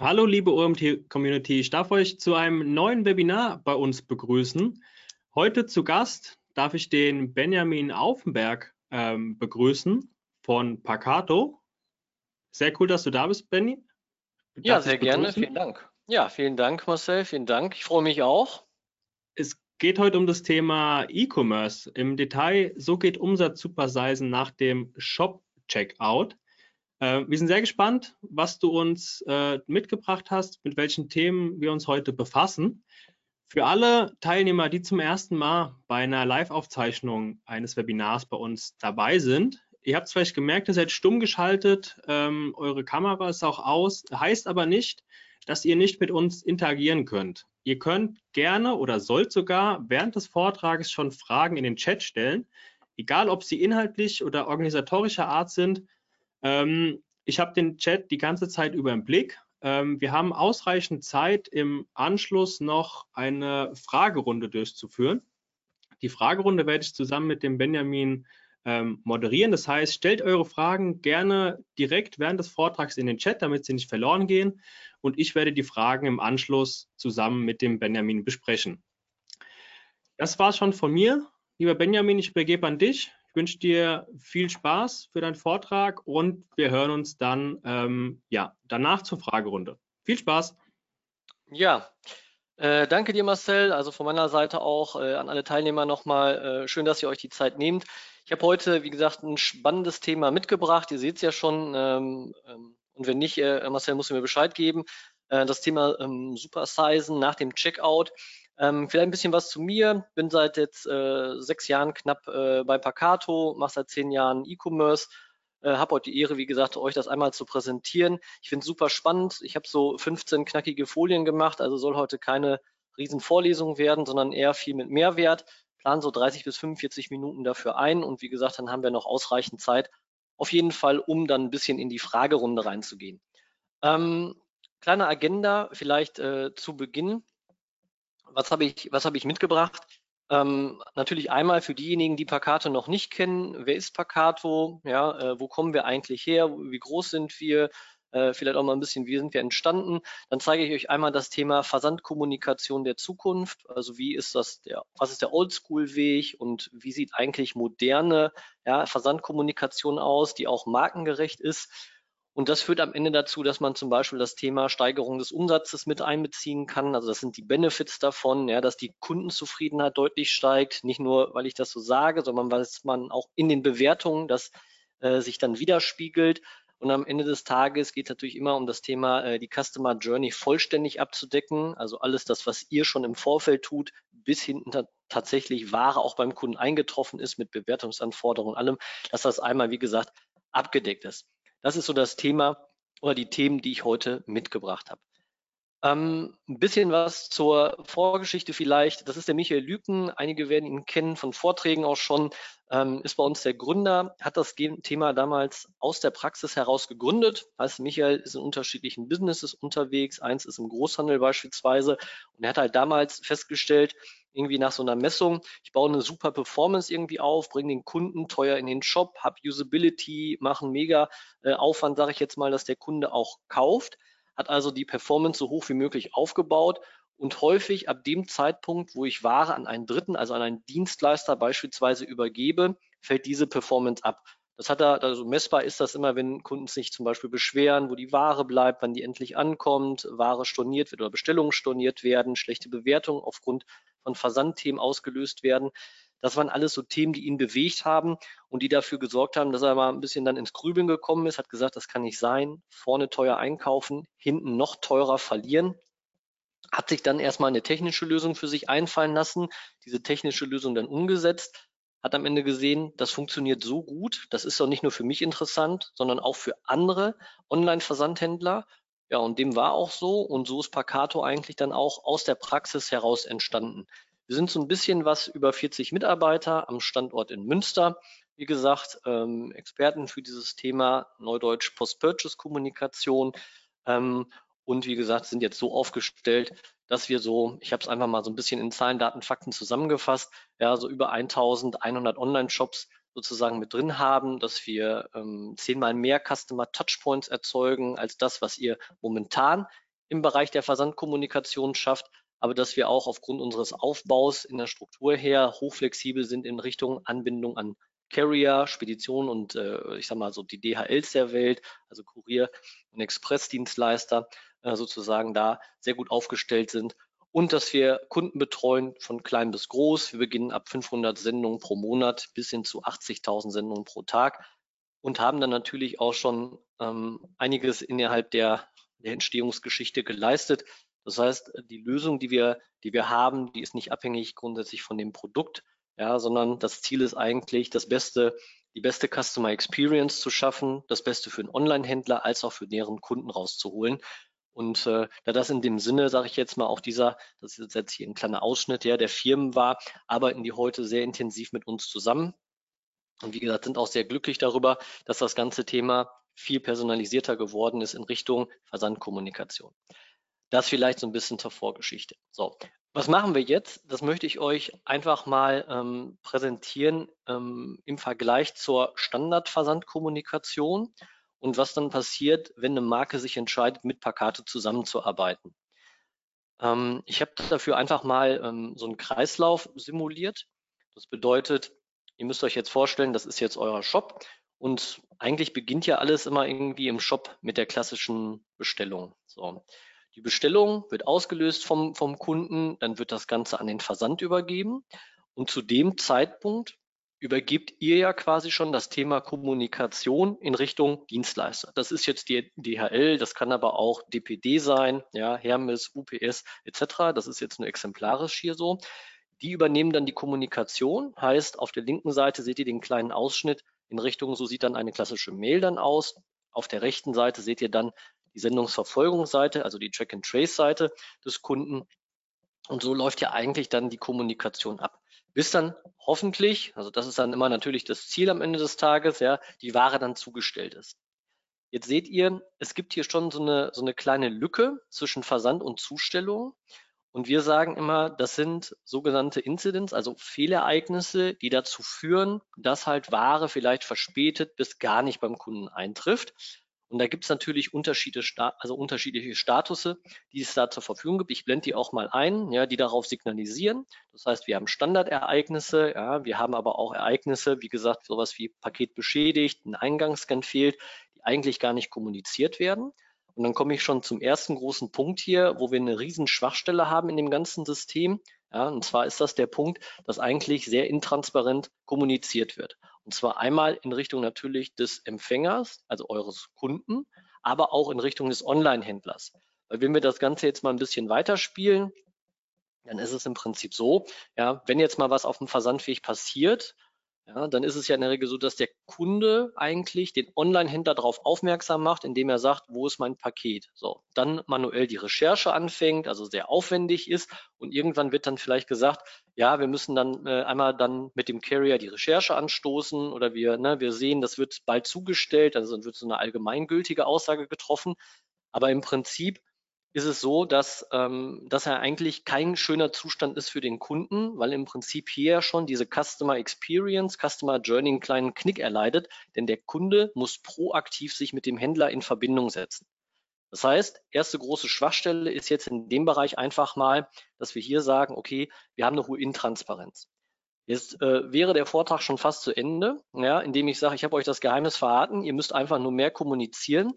Hallo liebe OMT-Community, ich darf euch zu einem neuen Webinar bei uns begrüßen. Heute zu Gast darf ich den Benjamin Aufenberg ähm, begrüßen von Pacato. Sehr cool, dass du da bist, Benny. Ja, sehr gerne, vielen Dank. Ja, vielen Dank, Marcel, vielen Dank. Ich freue mich auch. Es geht heute um das Thema E-Commerce. Im Detail, so geht Umsatz Supersizen nach dem Shop-Checkout. Äh, wir sind sehr gespannt, was du uns äh, mitgebracht hast, mit welchen Themen wir uns heute befassen. Für alle Teilnehmer, die zum ersten Mal bei einer Live-Aufzeichnung eines Webinars bei uns dabei sind, ihr habt es vielleicht gemerkt, ihr seid stumm geschaltet, ähm, eure Kamera ist auch aus, heißt aber nicht, dass ihr nicht mit uns interagieren könnt. Ihr könnt gerne oder sollt sogar während des Vortrages schon Fragen in den Chat stellen, egal ob sie inhaltlich oder organisatorischer Art sind. Ähm, ich habe den Chat die ganze Zeit über im Blick. Ähm, wir haben ausreichend Zeit, im Anschluss noch eine Fragerunde durchzuführen. Die Fragerunde werde ich zusammen mit dem Benjamin ähm, moderieren. Das heißt, stellt eure Fragen gerne direkt während des Vortrags in den Chat, damit sie nicht verloren gehen. Und ich werde die Fragen im Anschluss zusammen mit dem Benjamin besprechen. Das war es schon von mir. Lieber Benjamin, ich übergebe an dich wünsche dir viel Spaß für deinen Vortrag und wir hören uns dann ähm, ja, danach zur Fragerunde. Viel Spaß. Ja, äh, danke dir, Marcel. Also von meiner Seite auch äh, an alle Teilnehmer nochmal. Äh, schön, dass ihr euch die Zeit nehmt. Ich habe heute, wie gesagt, ein spannendes Thema mitgebracht. Ihr seht es ja schon. Ähm, ähm, und wenn nicht, äh, Marcel muss mir Bescheid geben. Äh, das Thema ähm, Supersizen nach dem Checkout. Ähm, vielleicht ein bisschen was zu mir. Bin seit jetzt äh, sechs Jahren knapp äh, bei Pacato, mache seit zehn Jahren E-Commerce. Äh, habe heute die Ehre, wie gesagt, euch das einmal zu präsentieren. Ich finde es super spannend. Ich habe so 15 knackige Folien gemacht, also soll heute keine Riesenvorlesung werden, sondern eher viel mit Mehrwert. Plan so 30 bis 45 Minuten dafür ein und wie gesagt, dann haben wir noch ausreichend Zeit, auf jeden Fall, um dann ein bisschen in die Fragerunde reinzugehen. Ähm, kleine Agenda vielleicht äh, zu Beginn was habe ich, was habe ich mitgebracht? Ähm, natürlich einmal für diejenigen, die Pacato noch nicht kennen. Wer ist Pacato? Ja, äh, wo kommen wir eigentlich her? Wie groß sind wir? Äh, vielleicht auch mal ein bisschen, wie sind wir entstanden? Dann zeige ich euch einmal das Thema Versandkommunikation der Zukunft. Also wie ist das der, was ist der Oldschool-Weg und wie sieht eigentlich moderne ja, Versandkommunikation aus, die auch markengerecht ist? Und das führt am Ende dazu, dass man zum Beispiel das Thema Steigerung des Umsatzes mit einbeziehen kann. Also das sind die Benefits davon, ja, dass die Kundenzufriedenheit deutlich steigt. Nicht nur, weil ich das so sage, sondern weil man auch in den Bewertungen das äh, sich dann widerspiegelt. Und am Ende des Tages geht es natürlich immer um das Thema, äh, die Customer Journey vollständig abzudecken. Also alles das, was ihr schon im Vorfeld tut, bis hinten tatsächlich Ware auch beim Kunden eingetroffen ist mit Bewertungsanforderungen und allem, dass das einmal, wie gesagt, abgedeckt ist. Das ist so das Thema oder die Themen, die ich heute mitgebracht habe. Ähm, ein bisschen was zur Vorgeschichte vielleicht. Das ist der Michael Lüken. Einige werden ihn kennen von Vorträgen auch schon. Ähm, ist bei uns der Gründer, hat das Thema damals aus der Praxis heraus gegründet. Heißt, Michael ist in unterschiedlichen Businesses unterwegs. Eins ist im Großhandel beispielsweise. Und er hat halt damals festgestellt, irgendwie nach so einer Messung, ich baue eine super Performance irgendwie auf, bringe den Kunden teuer in den Shop, habe Usability, mache einen mega äh, Aufwand, sage ich jetzt mal, dass der Kunde auch kauft, hat also die Performance so hoch wie möglich aufgebaut und häufig ab dem Zeitpunkt, wo ich Ware an einen Dritten, also an einen Dienstleister beispielsweise übergebe, fällt diese Performance ab. Das hat er, also messbar ist das immer, wenn Kunden sich zum Beispiel beschweren, wo die Ware bleibt, wann die endlich ankommt, Ware storniert wird oder Bestellungen storniert werden, schlechte Bewertungen aufgrund von Versandthemen ausgelöst werden. Das waren alles so Themen, die ihn bewegt haben und die dafür gesorgt haben, dass er mal ein bisschen dann ins Grübeln gekommen ist, hat gesagt, das kann nicht sein, vorne teuer einkaufen, hinten noch teurer verlieren. Hat sich dann erstmal eine technische Lösung für sich einfallen lassen, diese technische Lösung dann umgesetzt, hat am Ende gesehen, das funktioniert so gut, das ist doch nicht nur für mich interessant, sondern auch für andere Online-Versandhändler. Ja, und dem war auch so und so ist Pacato eigentlich dann auch aus der Praxis heraus entstanden. Wir sind so ein bisschen was über 40 Mitarbeiter am Standort in Münster. Wie gesagt, ähm, Experten für dieses Thema Neudeutsch Post-Purchase-Kommunikation. Ähm, und wie gesagt, sind jetzt so aufgestellt, dass wir so, ich habe es einfach mal so ein bisschen in Zahlen, Daten, Fakten zusammengefasst, ja, so über 1100 Online-Shops sozusagen mit drin haben, dass wir ähm, zehnmal mehr Customer Touchpoints erzeugen als das, was ihr momentan im Bereich der Versandkommunikation schafft, aber dass wir auch aufgrund unseres Aufbaus in der Struktur her hochflexibel sind in Richtung Anbindung an Carrier, Spedition und äh, ich sag mal so die DHLs der Welt, also Kurier- und Expressdienstleister äh, sozusagen da sehr gut aufgestellt sind und dass wir Kunden betreuen von klein bis groß. Wir beginnen ab 500 Sendungen pro Monat bis hin zu 80.000 Sendungen pro Tag und haben dann natürlich auch schon ähm, einiges innerhalb der, der Entstehungsgeschichte geleistet. Das heißt, die Lösung, die wir, die wir haben, die ist nicht abhängig grundsätzlich von dem Produkt, ja, sondern das Ziel ist eigentlich, das beste, die beste Customer Experience zu schaffen, das Beste für einen Online-Händler als auch für deren Kunden rauszuholen. Und äh, da das in dem Sinne, sage ich jetzt mal, auch dieser, das ist jetzt hier ein kleiner Ausschnitt ja, der Firmen war, arbeiten die heute sehr intensiv mit uns zusammen. Und wie gesagt, sind auch sehr glücklich darüber, dass das ganze Thema viel personalisierter geworden ist in Richtung Versandkommunikation. Das vielleicht so ein bisschen zur Vorgeschichte. So, was machen wir jetzt? Das möchte ich euch einfach mal ähm, präsentieren ähm, im Vergleich zur Standardversandkommunikation und was dann passiert, wenn eine Marke sich entscheidet, mit Pakate zusammenzuarbeiten. Ähm, ich habe dafür einfach mal ähm, so einen Kreislauf simuliert. Das bedeutet, ihr müsst euch jetzt vorstellen, das ist jetzt euer Shop und eigentlich beginnt ja alles immer irgendwie im Shop mit der klassischen Bestellung. So. Die Bestellung wird ausgelöst vom, vom Kunden, dann wird das Ganze an den Versand übergeben. Und zu dem Zeitpunkt übergibt ihr ja quasi schon das Thema Kommunikation in Richtung Dienstleister. Das ist jetzt die DHL, das kann aber auch DPD sein, ja, Hermes, UPS etc. Das ist jetzt nur exemplarisch hier so. Die übernehmen dann die Kommunikation, heißt auf der linken Seite seht ihr den kleinen Ausschnitt in Richtung, so sieht dann eine klassische Mail dann aus. Auf der rechten Seite seht ihr dann die Sendungsverfolgungsseite, also die Track-and-Trace-Seite des Kunden. Und so läuft ja eigentlich dann die Kommunikation ab. Bis dann hoffentlich, also das ist dann immer natürlich das Ziel am Ende des Tages, ja, die Ware dann zugestellt ist. Jetzt seht ihr, es gibt hier schon so eine, so eine kleine Lücke zwischen Versand und Zustellung. Und wir sagen immer, das sind sogenannte Incidents, also Fehlereignisse, die dazu führen, dass halt Ware vielleicht verspätet bis gar nicht beim Kunden eintrifft. Und da gibt es natürlich Unterschiede, also unterschiedliche Statusse, die es da zur Verfügung gibt. Ich blende die auch mal ein, ja, die darauf signalisieren. Das heißt, wir haben Standardereignisse, ja, wir haben aber auch Ereignisse, wie gesagt, sowas wie Paket beschädigt, ein Eingangsscan fehlt, die eigentlich gar nicht kommuniziert werden. Und dann komme ich schon zum ersten großen Punkt hier, wo wir eine riesen Schwachstelle haben in dem ganzen System. Ja, und zwar ist das der Punkt, dass eigentlich sehr intransparent kommuniziert wird. Und zwar einmal in Richtung natürlich des Empfängers, also eures Kunden, aber auch in Richtung des Online-Händlers. Weil wenn wir das Ganze jetzt mal ein bisschen weiterspielen, dann ist es im Prinzip so, ja, wenn jetzt mal was auf dem Versandweg passiert, ja, dann ist es ja in der Regel so, dass der Kunde eigentlich den Online-Händler darauf aufmerksam macht, indem er sagt, wo ist mein Paket? So, dann manuell die Recherche anfängt, also sehr aufwendig ist und irgendwann wird dann vielleicht gesagt, ja, wir müssen dann äh, einmal dann mit dem Carrier die Recherche anstoßen oder wir, ne, wir sehen, das wird bald zugestellt, also dann wird so eine allgemeingültige Aussage getroffen. Aber im Prinzip ist es so, dass, ähm, dass er eigentlich kein schöner Zustand ist für den Kunden, weil im Prinzip hier schon diese Customer Experience, Customer Journey einen kleinen Knick erleidet, denn der Kunde muss proaktiv sich mit dem Händler in Verbindung setzen. Das heißt, erste große Schwachstelle ist jetzt in dem Bereich einfach mal, dass wir hier sagen, okay, wir haben eine hohe Intransparenz. Jetzt äh, wäre der Vortrag schon fast zu Ende, ja, indem ich sage, ich habe euch das Geheimnis verraten, ihr müsst einfach nur mehr kommunizieren.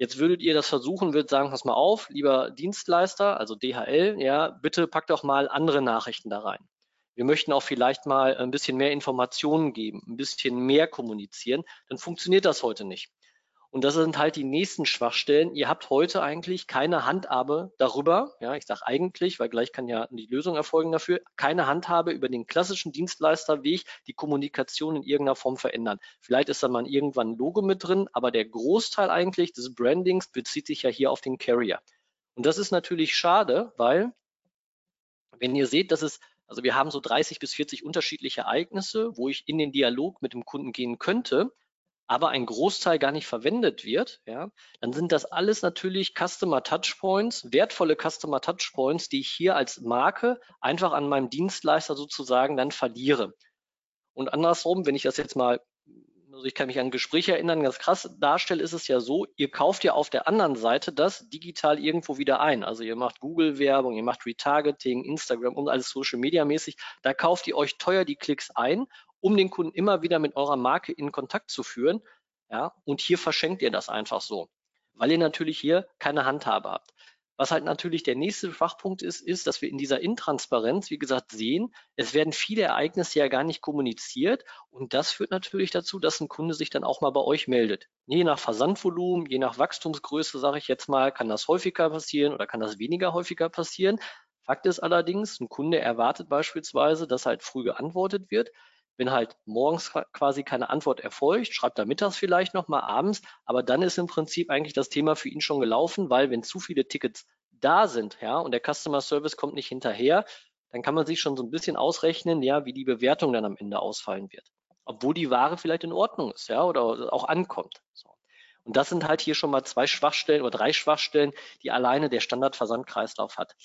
Jetzt würdet ihr das versuchen, würdet sagen, pass mal auf, lieber Dienstleister, also DHL, ja, bitte packt doch mal andere Nachrichten da rein. Wir möchten auch vielleicht mal ein bisschen mehr Informationen geben, ein bisschen mehr kommunizieren. Dann funktioniert das heute nicht. Und das sind halt die nächsten Schwachstellen. Ihr habt heute eigentlich keine Handhabe darüber, ja, ich sage eigentlich, weil gleich kann ja die Lösung erfolgen dafür, keine Handhabe über den klassischen Dienstleisterweg, die Kommunikation in irgendeiner Form verändern. Vielleicht ist da mal irgendwann ein Logo mit drin, aber der Großteil eigentlich des Brandings bezieht sich ja hier auf den Carrier. Und das ist natürlich schade, weil wenn ihr seht, dass es also wir haben so 30 bis 40 unterschiedliche Ereignisse, wo ich in den Dialog mit dem Kunden gehen könnte aber ein Großteil gar nicht verwendet wird, ja, dann sind das alles natürlich Customer Touchpoints, wertvolle Customer Touchpoints, die ich hier als Marke einfach an meinem Dienstleister sozusagen dann verliere. Und andersrum, wenn ich das jetzt mal also ich kann mich an Gespräche erinnern, ganz krass darstelle, ist es ja so, ihr kauft ja auf der anderen Seite das digital irgendwo wieder ein. Also ihr macht Google-Werbung, ihr macht Retargeting, Instagram und alles Social-Media-mäßig. Da kauft ihr euch teuer die Klicks ein, um den Kunden immer wieder mit eurer Marke in Kontakt zu führen. Ja, und hier verschenkt ihr das einfach so, weil ihr natürlich hier keine Handhabe habt. Was halt natürlich der nächste Schwachpunkt ist, ist, dass wir in dieser Intransparenz, wie gesagt, sehen, es werden viele Ereignisse ja gar nicht kommuniziert und das führt natürlich dazu, dass ein Kunde sich dann auch mal bei euch meldet. Je nach Versandvolumen, je nach Wachstumsgröße, sage ich jetzt mal, kann das häufiger passieren oder kann das weniger häufiger passieren. Fakt ist allerdings, ein Kunde erwartet beispielsweise, dass halt früh geantwortet wird. Wenn halt morgens quasi keine Antwort erfolgt, schreibt er mittags vielleicht nochmal abends, aber dann ist im Prinzip eigentlich das Thema für ihn schon gelaufen, weil wenn zu viele Tickets da sind, ja, und der Customer Service kommt nicht hinterher, dann kann man sich schon so ein bisschen ausrechnen, ja, wie die Bewertung dann am Ende ausfallen wird. Obwohl die Ware vielleicht in Ordnung ist, ja, oder auch ankommt. So. Und das sind halt hier schon mal zwei Schwachstellen oder drei Schwachstellen, die alleine der Standardversandkreislauf hat.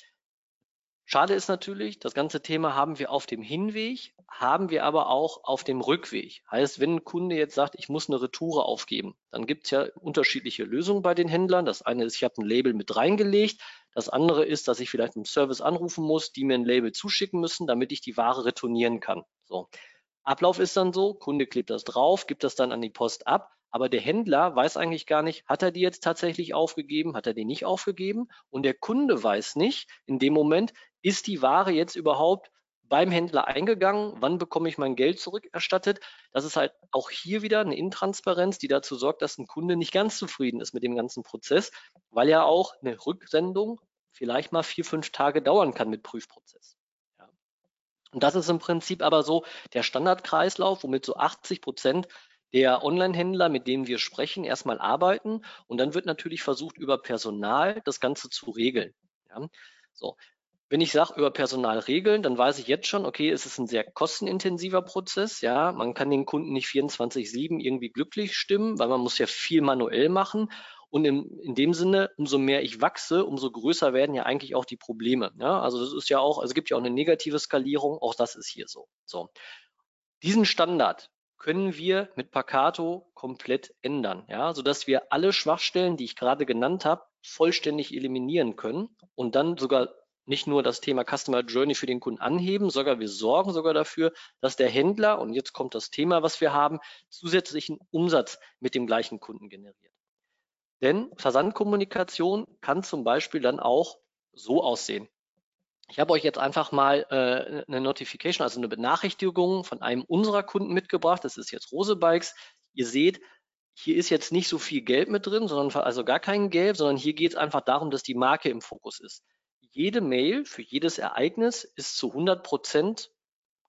Schade ist natürlich, das ganze Thema haben wir auf dem Hinweg, haben wir aber auch auf dem Rückweg. Heißt, wenn ein Kunde jetzt sagt, ich muss eine Retoure aufgeben, dann gibt es ja unterschiedliche Lösungen bei den Händlern. Das eine ist, ich habe ein Label mit reingelegt. Das andere ist, dass ich vielleicht einen Service anrufen muss, die mir ein Label zuschicken müssen, damit ich die Ware retournieren kann. So. Ablauf ist dann so, Kunde klebt das drauf, gibt das dann an die Post ab aber der Händler weiß eigentlich gar nicht, hat er die jetzt tatsächlich aufgegeben, hat er die nicht aufgegeben? Und der Kunde weiß nicht in dem Moment, ist die Ware jetzt überhaupt beim Händler eingegangen? Wann bekomme ich mein Geld zurückerstattet? Das ist halt auch hier wieder eine Intransparenz, die dazu sorgt, dass ein Kunde nicht ganz zufrieden ist mit dem ganzen Prozess, weil ja auch eine Rücksendung vielleicht mal vier, fünf Tage dauern kann mit Prüfprozess. Ja. Und das ist im Prinzip aber so der Standardkreislauf, womit so 80 Prozent der Online-Händler, mit dem wir sprechen, erstmal arbeiten und dann wird natürlich versucht, über Personal das Ganze zu regeln. Ja? So. Wenn ich sage, über Personal regeln, dann weiß ich jetzt schon, okay, es ist ein sehr kostenintensiver Prozess. Ja, man kann den Kunden nicht 24-7 irgendwie glücklich stimmen, weil man muss ja viel manuell machen. Und in, in dem Sinne, umso mehr ich wachse, umso größer werden ja eigentlich auch die Probleme. Ja, also das ist ja auch, also es gibt ja auch eine negative Skalierung, auch das ist hier so. So. Diesen Standard, können wir mit Pacato komplett ändern, ja, sodass wir alle Schwachstellen, die ich gerade genannt habe, vollständig eliminieren können und dann sogar nicht nur das Thema Customer Journey für den Kunden anheben, sogar wir sorgen sogar dafür, dass der Händler, und jetzt kommt das Thema, was wir haben, zusätzlichen Umsatz mit dem gleichen Kunden generiert. Denn Versandkommunikation kann zum Beispiel dann auch so aussehen. Ich habe euch jetzt einfach mal äh, eine Notification, also eine Benachrichtigung von einem unserer Kunden mitgebracht. Das ist jetzt Rose Bikes. Ihr seht, hier ist jetzt nicht so viel Gelb mit drin, sondern also gar kein Gelb, sondern hier geht es einfach darum, dass die Marke im Fokus ist. Jede Mail für jedes Ereignis ist zu 100 Prozent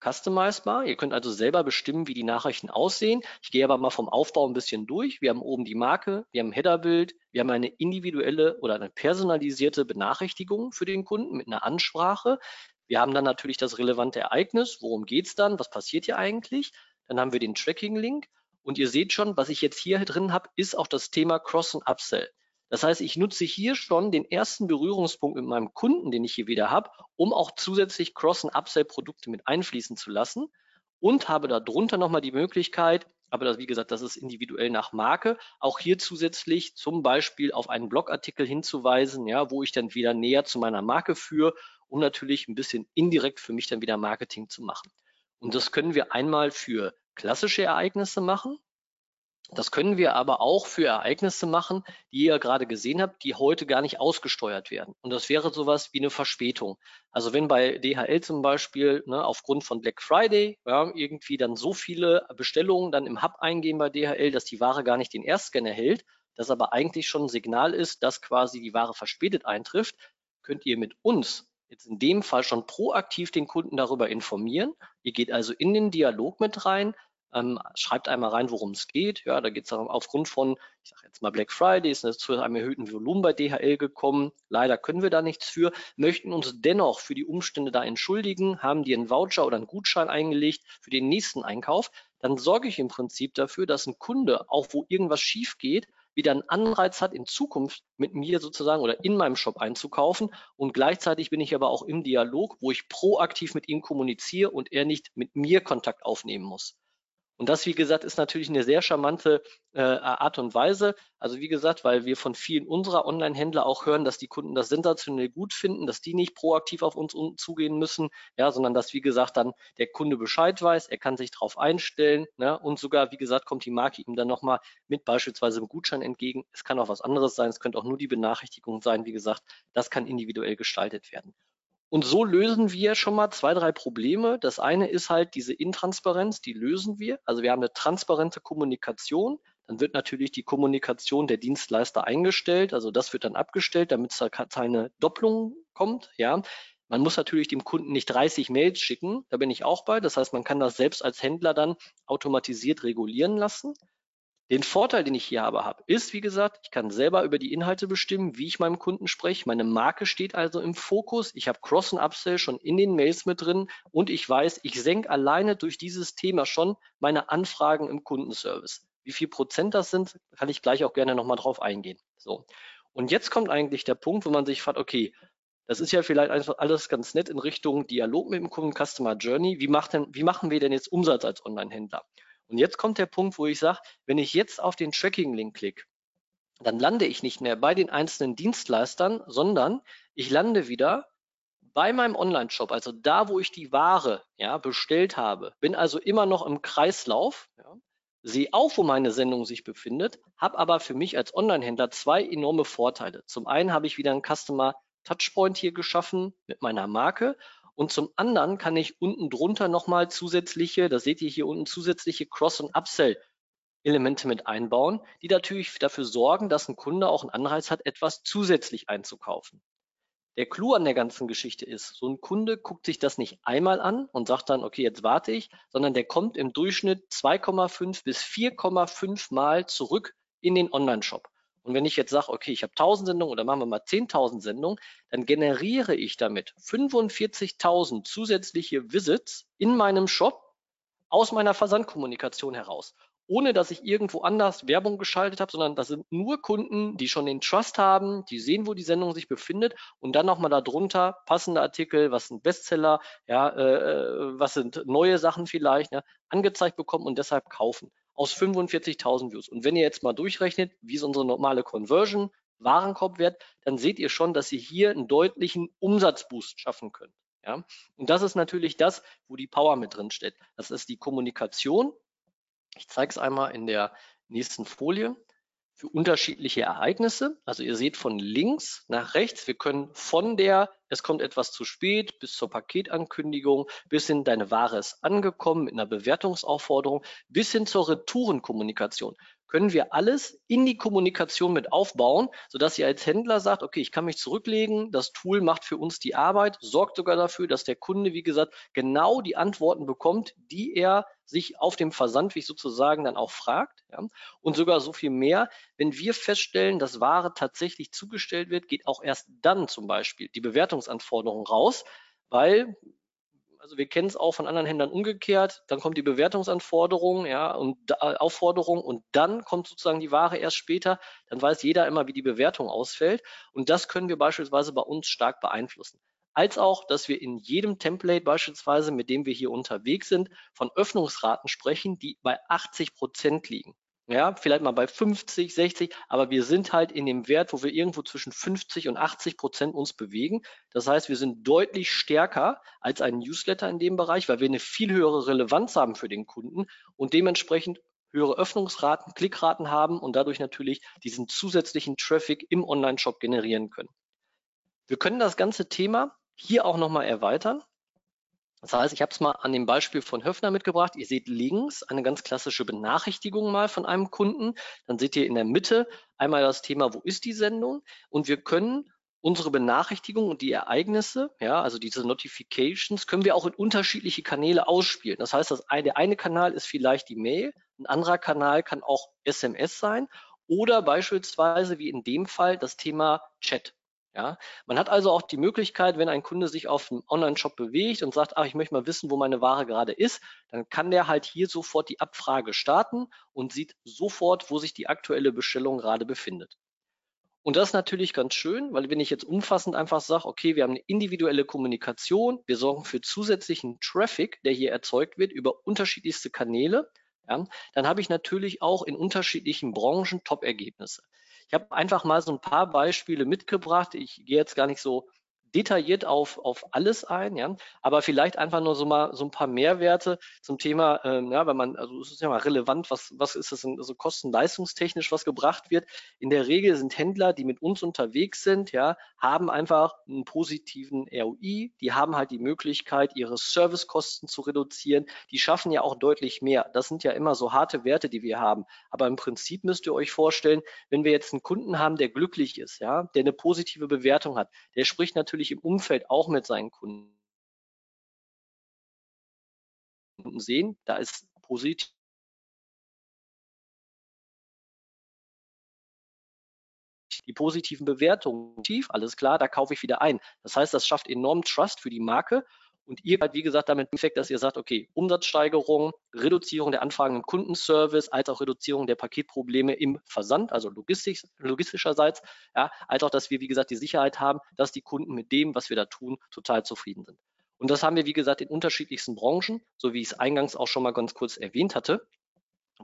customizbar. Ihr könnt also selber bestimmen, wie die Nachrichten aussehen. Ich gehe aber mal vom Aufbau ein bisschen durch. Wir haben oben die Marke, wir haben ein Headerbild, wir haben eine individuelle oder eine personalisierte Benachrichtigung für den Kunden mit einer Ansprache. Wir haben dann natürlich das relevante Ereignis. Worum geht es dann? Was passiert hier eigentlich? Dann haben wir den Tracking-Link. Und ihr seht schon, was ich jetzt hier drin habe, ist auch das Thema Cross- und Upsell. Das heißt, ich nutze hier schon den ersten Berührungspunkt mit meinem Kunden, den ich hier wieder habe, um auch zusätzlich Cross- und Upsell-Produkte mit einfließen zu lassen und habe darunter nochmal die Möglichkeit, aber das, wie gesagt, das ist individuell nach Marke, auch hier zusätzlich zum Beispiel auf einen Blogartikel hinzuweisen, ja, wo ich dann wieder näher zu meiner Marke führe, um natürlich ein bisschen indirekt für mich dann wieder Marketing zu machen. Und das können wir einmal für klassische Ereignisse machen, das können wir aber auch für Ereignisse machen, die ihr gerade gesehen habt, die heute gar nicht ausgesteuert werden. Und das wäre sowas wie eine Verspätung. Also wenn bei DHL zum Beispiel ne, aufgrund von Black Friday ja, irgendwie dann so viele Bestellungen dann im Hub eingehen bei DHL, dass die Ware gar nicht den Erstscan erhält, das aber eigentlich schon ein Signal ist, dass quasi die Ware verspätet eintrifft, könnt ihr mit uns jetzt in dem Fall schon proaktiv den Kunden darüber informieren. Ihr geht also in den Dialog mit rein, ähm, schreibt einmal rein, worum es geht. Ja, da geht es aufgrund von, ich sage jetzt mal Black Friday, ist es zu einem erhöhten Volumen bei DHL gekommen. Leider können wir da nichts für, möchten uns dennoch für die Umstände da entschuldigen, haben dir einen Voucher oder einen Gutschein eingelegt für den nächsten Einkauf. Dann sorge ich im Prinzip dafür, dass ein Kunde, auch wo irgendwas schief geht, wieder einen Anreiz hat, in Zukunft mit mir sozusagen oder in meinem Shop einzukaufen. Und gleichzeitig bin ich aber auch im Dialog, wo ich proaktiv mit ihm kommuniziere und er nicht mit mir Kontakt aufnehmen muss. Und das, wie gesagt, ist natürlich eine sehr charmante äh, Art und Weise. Also wie gesagt, weil wir von vielen unserer Online-Händler auch hören, dass die Kunden das sensationell gut finden, dass die nicht proaktiv auf uns zugehen müssen, ja, sondern dass, wie gesagt, dann der Kunde Bescheid weiß, er kann sich darauf einstellen ne, und sogar, wie gesagt, kommt die Marke ihm dann nochmal mit beispielsweise einem Gutschein entgegen. Es kann auch was anderes sein, es könnte auch nur die Benachrichtigung sein, wie gesagt, das kann individuell gestaltet werden. Und so lösen wir schon mal zwei, drei Probleme. Das eine ist halt diese Intransparenz, die lösen wir. Also wir haben eine transparente Kommunikation. Dann wird natürlich die Kommunikation der Dienstleister eingestellt. Also das wird dann abgestellt, damit es da keine Doppelung kommt. Ja, man muss natürlich dem Kunden nicht 30 Mails schicken. Da bin ich auch bei. Das heißt, man kann das selbst als Händler dann automatisiert regulieren lassen. Den Vorteil, den ich hier aber habe, ist, wie gesagt, ich kann selber über die Inhalte bestimmen, wie ich meinem Kunden spreche. Meine Marke steht also im Fokus. Ich habe Cross- und Upsell schon in den Mails mit drin und ich weiß, ich senke alleine durch dieses Thema schon meine Anfragen im Kundenservice. Wie viel Prozent das sind, kann ich gleich auch gerne nochmal drauf eingehen. So. Und jetzt kommt eigentlich der Punkt, wo man sich fragt, okay, das ist ja vielleicht einfach alles ganz nett in Richtung Dialog mit dem Kunden, Customer Journey. Wie, macht denn, wie machen wir denn jetzt Umsatz als Online-Händler? Und jetzt kommt der Punkt, wo ich sage, wenn ich jetzt auf den Tracking-Link klicke, dann lande ich nicht mehr bei den einzelnen Dienstleistern, sondern ich lande wieder bei meinem Online-Shop, also da, wo ich die Ware ja, bestellt habe, bin also immer noch im Kreislauf, ja, sehe auch, wo meine Sendung sich befindet, habe aber für mich als Online-Händler zwei enorme Vorteile. Zum einen habe ich wieder einen Customer Touchpoint hier geschaffen mit meiner Marke und zum anderen kann ich unten drunter nochmal zusätzliche, das seht ihr hier unten, zusätzliche Cross- und Upsell-Elemente mit einbauen, die natürlich dafür sorgen, dass ein Kunde auch einen Anreiz hat, etwas zusätzlich einzukaufen. Der Clou an der ganzen Geschichte ist, so ein Kunde guckt sich das nicht einmal an und sagt dann, okay, jetzt warte ich, sondern der kommt im Durchschnitt 2,5 bis 4,5 Mal zurück in den Online-Shop. Und wenn ich jetzt sage, okay, ich habe 1000 Sendungen oder machen wir mal 10.000 Sendungen, dann generiere ich damit 45.000 zusätzliche Visits in meinem Shop aus meiner Versandkommunikation heraus. Ohne dass ich irgendwo anders Werbung geschaltet habe, sondern das sind nur Kunden, die schon den Trust haben, die sehen, wo die Sendung sich befindet und dann nochmal darunter passende Artikel, was sind Bestseller, ja, äh, äh was sind neue Sachen vielleicht, ja, angezeigt bekommen und deshalb kaufen aus 45.000 Views. Und wenn ihr jetzt mal durchrechnet, wie ist unsere normale Conversion, Warenkorbwert, dann seht ihr schon, dass ihr hier einen deutlichen Umsatzboost schaffen könnt. Ja? Und das ist natürlich das, wo die Power mit drin steht. Das ist die Kommunikation. Ich zeige es einmal in der nächsten Folie für unterschiedliche Ereignisse. Also ihr seht von links nach rechts, wir können von der, es kommt etwas zu spät, bis zur Paketankündigung, bis hin, deine Ware ist angekommen mit einer Bewertungsaufforderung, bis hin zur Retourenkommunikation können wir alles in die Kommunikation mit aufbauen, sodass ihr als Händler sagt, okay, ich kann mich zurücklegen, das Tool macht für uns die Arbeit, sorgt sogar dafür, dass der Kunde, wie gesagt, genau die Antworten bekommt, die er sich auf dem Versandweg sozusagen dann auch fragt. Ja? Und sogar so viel mehr, wenn wir feststellen, dass Ware tatsächlich zugestellt wird, geht auch erst dann zum Beispiel die Bewertungsanforderung raus, weil also wir kennen es auch von anderen Händlern umgekehrt. Dann kommt die Bewertungsanforderung, ja, und äh, Aufforderung und dann kommt sozusagen die Ware erst später. Dann weiß jeder immer, wie die Bewertung ausfällt. Und das können wir beispielsweise bei uns stark beeinflussen. Als auch, dass wir in jedem Template beispielsweise, mit dem wir hier unterwegs sind, von Öffnungsraten sprechen, die bei 80 Prozent liegen. Ja, vielleicht mal bei 50, 60, aber wir sind halt in dem Wert, wo wir irgendwo zwischen 50 und 80 Prozent uns bewegen. Das heißt, wir sind deutlich stärker als ein Newsletter in dem Bereich, weil wir eine viel höhere Relevanz haben für den Kunden und dementsprechend höhere Öffnungsraten, Klickraten haben und dadurch natürlich diesen zusätzlichen Traffic im Online-Shop generieren können. Wir können das ganze Thema hier auch nochmal erweitern. Das heißt, ich habe es mal an dem Beispiel von Höfner mitgebracht. Ihr seht links eine ganz klassische Benachrichtigung mal von einem Kunden. Dann seht ihr in der Mitte einmal das Thema, wo ist die Sendung? Und wir können unsere Benachrichtigungen und die Ereignisse, ja, also diese Notifications, können wir auch in unterschiedliche Kanäle ausspielen. Das heißt, das eine, der eine Kanal ist vielleicht die Mail, ein anderer Kanal kann auch SMS sein oder beispielsweise wie in dem Fall das Thema Chat. Ja, man hat also auch die Möglichkeit, wenn ein Kunde sich auf dem Online-Shop bewegt und sagt, ach, ich möchte mal wissen, wo meine Ware gerade ist, dann kann der halt hier sofort die Abfrage starten und sieht sofort, wo sich die aktuelle Bestellung gerade befindet. Und das ist natürlich ganz schön, weil wenn ich jetzt umfassend einfach sage, okay, wir haben eine individuelle Kommunikation, wir sorgen für zusätzlichen Traffic, der hier erzeugt wird über unterschiedlichste Kanäle, ja, dann habe ich natürlich auch in unterschiedlichen Branchen Top-Ergebnisse. Ich habe einfach mal so ein paar Beispiele mitgebracht. Ich gehe jetzt gar nicht so detailliert auf, auf alles ein, ja, aber vielleicht einfach nur so mal so ein paar Mehrwerte zum Thema, ähm, ja, wenn man, also es ist ja mal relevant, was, was ist das denn, also kosten-leistungstechnisch, was gebracht wird. In der Regel sind Händler, die mit uns unterwegs sind, ja, haben einfach einen positiven ROI, die haben halt die Möglichkeit, ihre Servicekosten zu reduzieren, die schaffen ja auch deutlich mehr. Das sind ja immer so harte Werte, die wir haben. Aber im Prinzip müsst ihr euch vorstellen, wenn wir jetzt einen Kunden haben, der glücklich ist, ja, der eine positive Bewertung hat, der spricht natürlich natürlich im Umfeld auch mit seinen Kunden sehen. Da ist positiv die positiven Bewertungen tief, alles klar, da kaufe ich wieder ein. Das heißt, das schafft enorm Trust für die Marke und ihr halt, wie gesagt, damit Effekt, dass ihr sagt, okay, Umsatzsteigerung, Reduzierung der Anfragen im Kundenservice, als auch Reduzierung der Paketprobleme im Versand, also logistisch, logistischerseits, ja, als auch, dass wir, wie gesagt, die Sicherheit haben, dass die Kunden mit dem, was wir da tun, total zufrieden sind. Und das haben wir, wie gesagt, in unterschiedlichsten Branchen, so wie ich es eingangs auch schon mal ganz kurz erwähnt hatte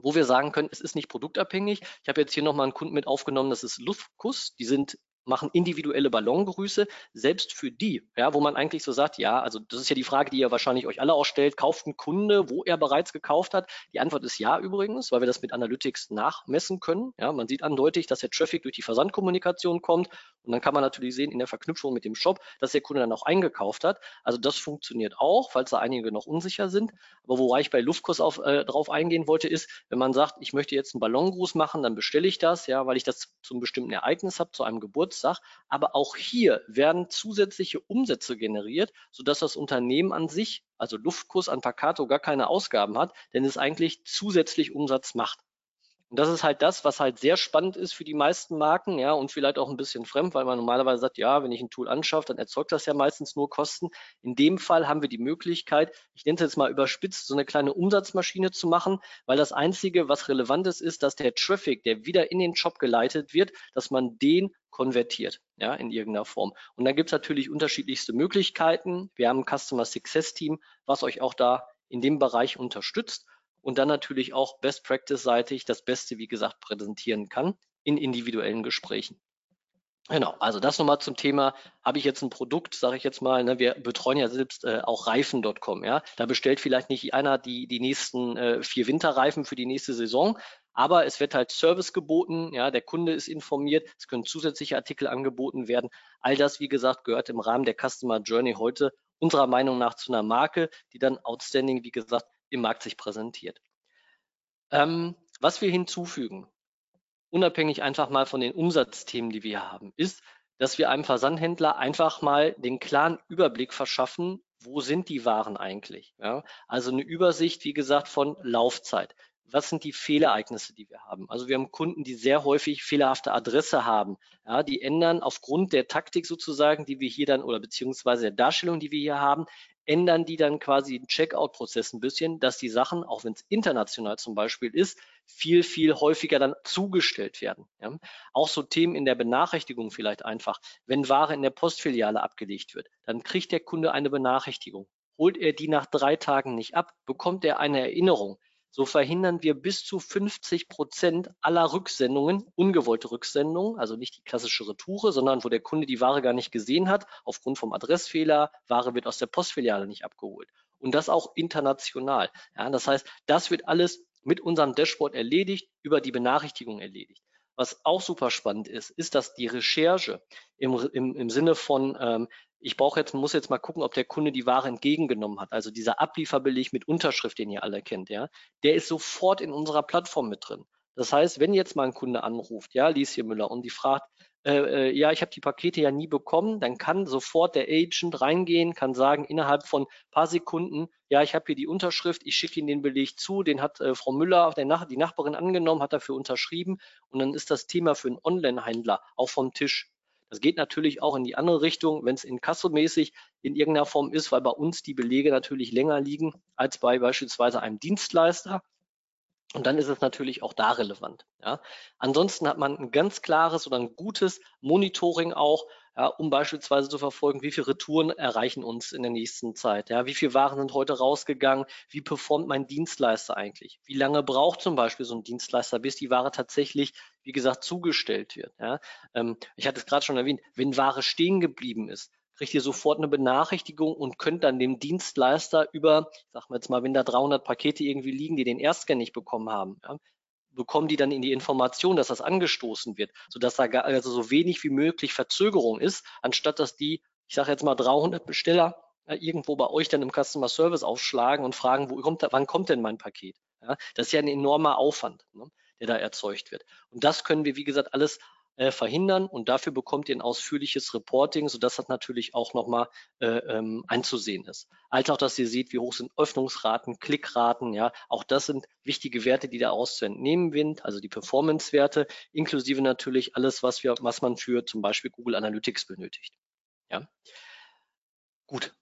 wo wir sagen können, es ist nicht produktabhängig. Ich habe jetzt hier nochmal einen Kunden mit aufgenommen, das ist Luftkuss. Die sind machen individuelle Ballongrüße, selbst für die, ja, wo man eigentlich so sagt, ja, also das ist ja die Frage, die ihr wahrscheinlich euch alle auch stellt, kauft ein Kunde, wo er bereits gekauft hat? Die Antwort ist ja übrigens, weil wir das mit Analytics nachmessen können. Ja, man sieht andeutig, dass der Traffic durch die Versandkommunikation kommt und dann kann man natürlich sehen in der Verknüpfung mit dem Shop, dass der Kunde dann auch eingekauft hat. Also das funktioniert auch, falls da einige noch unsicher sind. Aber wobei ich bei Luftkurs auf, äh, drauf eingehen wollte, ist, wenn man sagt, ich möchte jetzt einen Ballongruß machen, dann bestelle ich das, ja, weil ich das zum bestimmten Ereignis habe, zu einem Geburtstag Geburtstag. Aber auch hier werden zusätzliche Umsätze generiert, sodass das Unternehmen an sich, also Luftkurs an Paccato, gar keine Ausgaben hat, denn es eigentlich zusätzlich Umsatz macht. Und das ist halt das, was halt sehr spannend ist für die meisten Marken, ja, und vielleicht auch ein bisschen fremd, weil man normalerweise sagt, ja, wenn ich ein Tool anschaffe, dann erzeugt das ja meistens nur Kosten. In dem Fall haben wir die Möglichkeit, ich nenne es jetzt mal überspitzt, so eine kleine Umsatzmaschine zu machen, weil das Einzige, was relevant ist, ist, dass der Traffic, der wieder in den Shop geleitet wird, dass man den konvertiert, ja, in irgendeiner Form. Und dann gibt es natürlich unterschiedlichste Möglichkeiten. Wir haben ein Customer Success Team, was euch auch da in dem Bereich unterstützt und dann natürlich auch Best Practice-seitig das Beste, wie gesagt, präsentieren kann in individuellen Gesprächen. Genau, also das nochmal zum Thema, habe ich jetzt ein Produkt, sage ich jetzt mal, ne, wir betreuen ja selbst äh, auch Reifen.com, ja. Da bestellt vielleicht nicht einer die, die nächsten äh, vier Winterreifen für die nächste Saison, aber es wird halt Service geboten, ja, der Kunde ist informiert, es können zusätzliche Artikel angeboten werden. All das, wie gesagt, gehört im Rahmen der Customer Journey heute unserer Meinung nach zu einer Marke, die dann outstanding, wie gesagt, im Markt sich präsentiert. Ähm, was wir hinzufügen, unabhängig einfach mal von den Umsatzthemen, die wir haben, ist, dass wir einem Versandhändler einfach mal den klaren Überblick verschaffen, wo sind die Waren eigentlich? Ja? Also eine Übersicht, wie gesagt, von Laufzeit. Was sind die Fehlereignisse, die wir haben? Also wir haben Kunden, die sehr häufig fehlerhafte Adresse haben. Ja, die ändern aufgrund der Taktik sozusagen, die wir hier dann oder beziehungsweise der Darstellung, die wir hier haben, ändern die dann quasi den Checkout-Prozess ein bisschen, dass die Sachen, auch wenn es international zum Beispiel ist, viel, viel häufiger dann zugestellt werden. Ja. Auch so Themen in der Benachrichtigung vielleicht einfach. Wenn Ware in der Postfiliale abgelegt wird, dann kriegt der Kunde eine Benachrichtigung. Holt er die nach drei Tagen nicht ab, bekommt er eine Erinnerung. So verhindern wir bis zu 50 Prozent aller Rücksendungen, ungewollte Rücksendungen, also nicht die klassische Retoure, sondern wo der Kunde die Ware gar nicht gesehen hat, aufgrund vom Adressfehler, Ware wird aus der Postfiliale nicht abgeholt. Und das auch international. Ja, das heißt, das wird alles mit unserem Dashboard erledigt, über die Benachrichtigung erledigt. Was auch super spannend ist, ist, dass die Recherche im, im, im Sinne von, ähm, ich brauche jetzt, muss jetzt mal gucken, ob der Kunde die Ware entgegengenommen hat. Also dieser Ablieferbeleg mit Unterschrift, den ihr alle kennt, ja, der ist sofort in unserer Plattform mit drin. Das heißt, wenn jetzt mal ein Kunde anruft, ja, Lieschen Müller, und die fragt, äh, äh, ja, ich habe die Pakete ja nie bekommen, dann kann sofort der Agent reingehen, kann sagen, innerhalb von paar Sekunden, ja, ich habe hier die Unterschrift, ich schicke Ihnen den Beleg zu, den hat äh, Frau Müller, Nach die Nachbarin angenommen, hat dafür unterschrieben und dann ist das Thema für einen Online-Händler auch vom Tisch. Das geht natürlich auch in die andere Richtung, wenn es in kassomäßig in irgendeiner Form ist, weil bei uns die Belege natürlich länger liegen als bei beispielsweise einem Dienstleister. Und dann ist es natürlich auch da relevant. Ja. Ansonsten hat man ein ganz klares oder ein gutes Monitoring auch, ja, um beispielsweise zu verfolgen, wie viele Retouren erreichen uns in der nächsten Zeit, ja, wie viele Waren sind heute rausgegangen, wie performt mein Dienstleister eigentlich, wie lange braucht zum Beispiel so ein Dienstleister, bis die Ware tatsächlich, wie gesagt, zugestellt wird. Ja. Ähm, ich hatte es gerade schon erwähnt, wenn Ware stehen geblieben ist, kriegt ihr sofort eine Benachrichtigung und könnt dann dem Dienstleister über, ich sag mal jetzt mal, wenn da 300 Pakete irgendwie liegen, die den Erstscan nicht bekommen haben, ja, bekommen die dann in die Information, dass das angestoßen wird, sodass da also so wenig wie möglich Verzögerung ist, anstatt dass die, ich sage jetzt mal 300 Besteller äh, irgendwo bei euch dann im Customer Service aufschlagen und fragen, wo kommt, wann kommt denn mein Paket? Ja, das ist ja ein enormer Aufwand, ne, der da erzeugt wird. Und das können wir, wie gesagt, alles äh, verhindern und dafür bekommt ihr ein ausführliches Reporting, sodass das natürlich auch nochmal äh, ähm, einzusehen ist. Als auch, dass ihr seht, wie hoch sind Öffnungsraten, Klickraten, ja, auch das sind wichtige Werte, die da auszuentnehmen sind, also die Performance-Werte, inklusive natürlich alles, was wir, was man für zum Beispiel Google Analytics benötigt. Ja. Gut,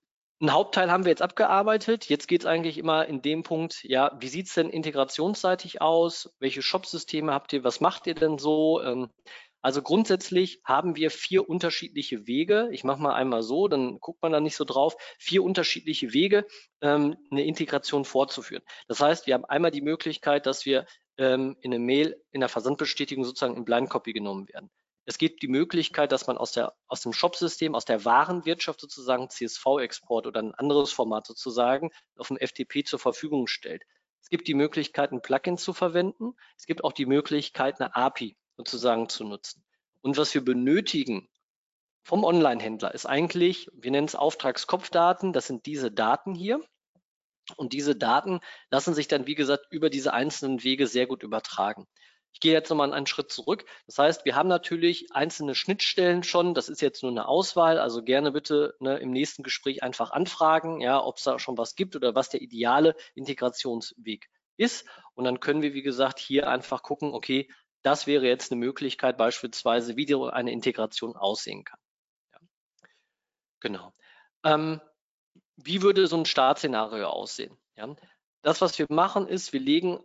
ein Hauptteil haben wir jetzt abgearbeitet. Jetzt geht es eigentlich immer in dem Punkt, ja, wie sieht es denn integrationsseitig aus? Welche Shop-Systeme habt ihr? Was macht ihr denn so? Ähm, also grundsätzlich haben wir vier unterschiedliche Wege. Ich mache mal einmal so, dann guckt man da nicht so drauf. Vier unterschiedliche Wege, ähm, eine Integration vorzuführen. Das heißt, wir haben einmal die Möglichkeit, dass wir ähm, in eine Mail, in der Versandbestätigung sozusagen in Blind Copy genommen werden. Es gibt die Möglichkeit, dass man aus, der, aus dem Shop-System, aus der Warenwirtschaft sozusagen CSV-Export oder ein anderes Format sozusagen auf dem FTP zur Verfügung stellt. Es gibt die Möglichkeit, ein Plugin zu verwenden. Es gibt auch die Möglichkeit, eine API sozusagen zu nutzen. Und was wir benötigen vom Online-Händler ist eigentlich, wir nennen es Auftragskopfdaten, das sind diese Daten hier. Und diese Daten lassen sich dann, wie gesagt, über diese einzelnen Wege sehr gut übertragen. Ich gehe jetzt nochmal einen Schritt zurück. Das heißt, wir haben natürlich einzelne Schnittstellen schon. Das ist jetzt nur eine Auswahl. Also gerne bitte ne, im nächsten Gespräch einfach anfragen, ja, ob es da schon was gibt oder was der ideale Integrationsweg ist. Und dann können wir, wie gesagt, hier einfach gucken, okay, das wäre jetzt eine Möglichkeit, beispielsweise, wie eine Integration aussehen kann. Ja. Genau. Ähm, wie würde so ein Startszenario aussehen? Ja. Das, was wir machen, ist, wir legen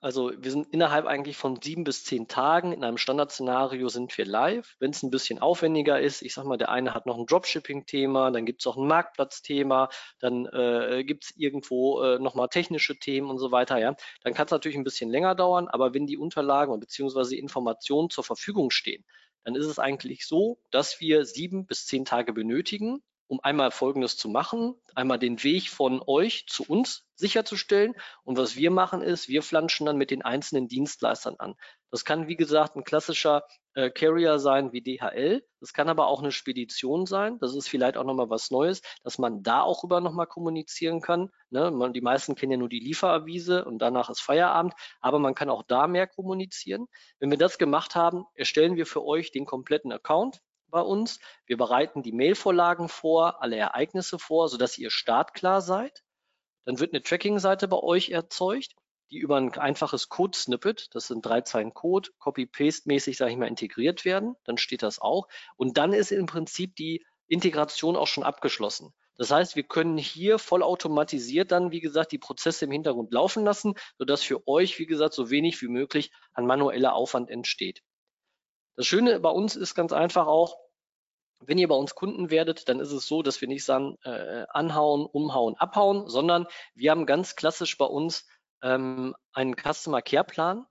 also wir sind innerhalb eigentlich von sieben bis zehn Tagen. In einem Standardszenario sind wir live. Wenn es ein bisschen aufwendiger ist, ich sag mal, der eine hat noch ein Dropshipping-Thema, dann gibt es auch ein Marktplatz-Thema, dann äh, gibt es irgendwo äh, nochmal technische Themen und so weiter, ja, dann kann es natürlich ein bisschen länger dauern, aber wenn die Unterlagen bzw. Informationen zur Verfügung stehen, dann ist es eigentlich so, dass wir sieben bis zehn Tage benötigen, um einmal Folgendes zu machen, einmal den Weg von euch zu uns sicherzustellen. Und was wir machen ist, wir flanschen dann mit den einzelnen Dienstleistern an. Das kann, wie gesagt, ein klassischer äh, Carrier sein wie DHL. Das kann aber auch eine Spedition sein. Das ist vielleicht auch nochmal was Neues, dass man da auch über nochmal kommunizieren kann. Ne? Man, die meisten kennen ja nur die Lieferavise und danach ist Feierabend, aber man kann auch da mehr kommunizieren. Wenn wir das gemacht haben, erstellen wir für euch den kompletten Account bei uns. Wir bereiten die Mailvorlagen vor, alle Ereignisse vor, sodass ihr startklar seid. Dann wird eine Tracking-Seite bei euch erzeugt, die über ein einfaches Code-Snippet, das sind drei Zeilen Code, Copy-Paste-mäßig, sage ich mal, integriert werden. Dann steht das auch. Und dann ist im Prinzip die Integration auch schon abgeschlossen. Das heißt, wir können hier vollautomatisiert dann, wie gesagt, die Prozesse im Hintergrund laufen lassen, sodass für euch, wie gesagt, so wenig wie möglich an manueller Aufwand entsteht. Das Schöne bei uns ist ganz einfach auch, wenn ihr bei uns Kunden werdet, dann ist es so, dass wir nicht sagen, äh, anhauen, umhauen, abhauen, sondern wir haben ganz klassisch bei uns ähm, einen Customer Care Plan.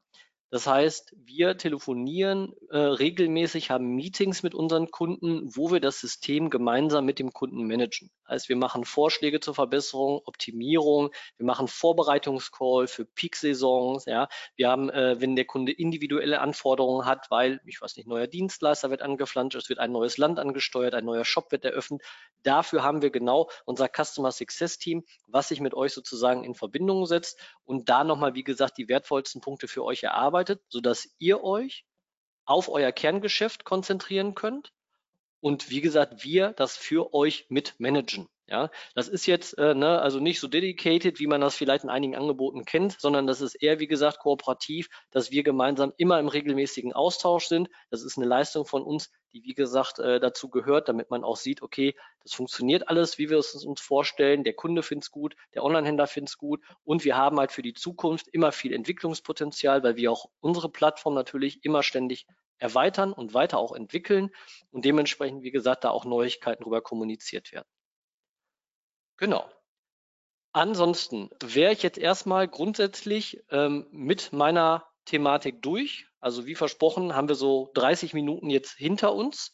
Das heißt, wir telefonieren äh, regelmäßig, haben Meetings mit unseren Kunden, wo wir das System gemeinsam mit dem Kunden managen. Heißt, wir machen Vorschläge zur Verbesserung, Optimierung, wir machen Vorbereitungscall für Peak-Saisons. Ja, wir haben, äh, wenn der Kunde individuelle Anforderungen hat, weil ich weiß nicht, neuer Dienstleister wird angeflanscht, es wird ein neues Land angesteuert, ein neuer Shop wird eröffnet. Dafür haben wir genau unser Customer Success Team, was sich mit euch sozusagen in Verbindung setzt und da nochmal, wie gesagt, die wertvollsten Punkte für euch erarbeitet arbeitet, sodass ihr euch auf euer Kerngeschäft konzentrieren könnt und wie gesagt, wir das für euch mitmanagen. Ja, das ist jetzt äh, ne, also nicht so dedicated, wie man das vielleicht in einigen Angeboten kennt, sondern das ist eher, wie gesagt, kooperativ, dass wir gemeinsam immer im regelmäßigen Austausch sind. Das ist eine Leistung von uns, die, wie gesagt, äh, dazu gehört, damit man auch sieht, okay, das funktioniert alles, wie wir es uns vorstellen. Der Kunde findet es gut, der Onlinehändler findet es gut und wir haben halt für die Zukunft immer viel Entwicklungspotenzial, weil wir auch unsere Plattform natürlich immer ständig erweitern und weiter auch entwickeln und dementsprechend, wie gesagt, da auch Neuigkeiten darüber kommuniziert werden. Genau. Ansonsten wäre ich jetzt erstmal grundsätzlich ähm, mit meiner Thematik durch. Also wie versprochen haben wir so 30 Minuten jetzt hinter uns.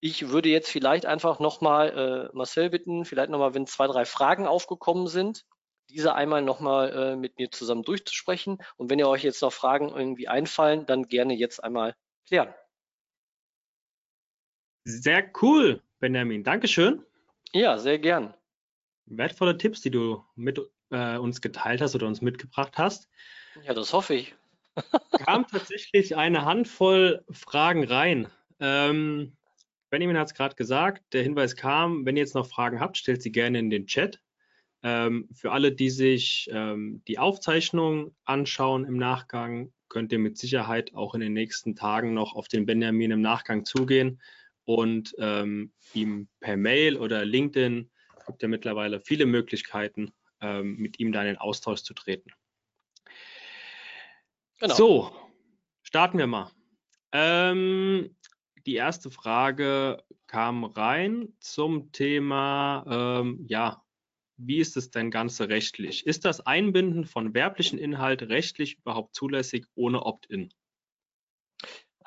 Ich würde jetzt vielleicht einfach nochmal äh, Marcel bitten, vielleicht nochmal, wenn zwei, drei Fragen aufgekommen sind, diese einmal nochmal äh, mit mir zusammen durchzusprechen. Und wenn ihr euch jetzt noch Fragen irgendwie einfallen, dann gerne jetzt einmal klären. Sehr cool, Benjamin. Dankeschön. Ja, sehr gern. Wertvolle Tipps, die du mit äh, uns geteilt hast oder uns mitgebracht hast. Ja, das hoffe ich. kam tatsächlich eine Handvoll Fragen rein. Ähm, Benjamin hat es gerade gesagt, der Hinweis kam, wenn ihr jetzt noch Fragen habt, stellt sie gerne in den Chat. Ähm, für alle, die sich ähm, die Aufzeichnung anschauen im Nachgang, könnt ihr mit Sicherheit auch in den nächsten Tagen noch auf den Benjamin im Nachgang zugehen und ähm, ihm per Mail oder LinkedIn gibt ja mittlerweile viele Möglichkeiten, ähm, mit ihm da in den Austausch zu treten. Genau. So, starten wir mal. Ähm, die erste Frage kam rein zum Thema, ähm, ja, wie ist es denn Ganze rechtlich? Ist das Einbinden von werblichen Inhalt rechtlich überhaupt zulässig ohne Opt-in?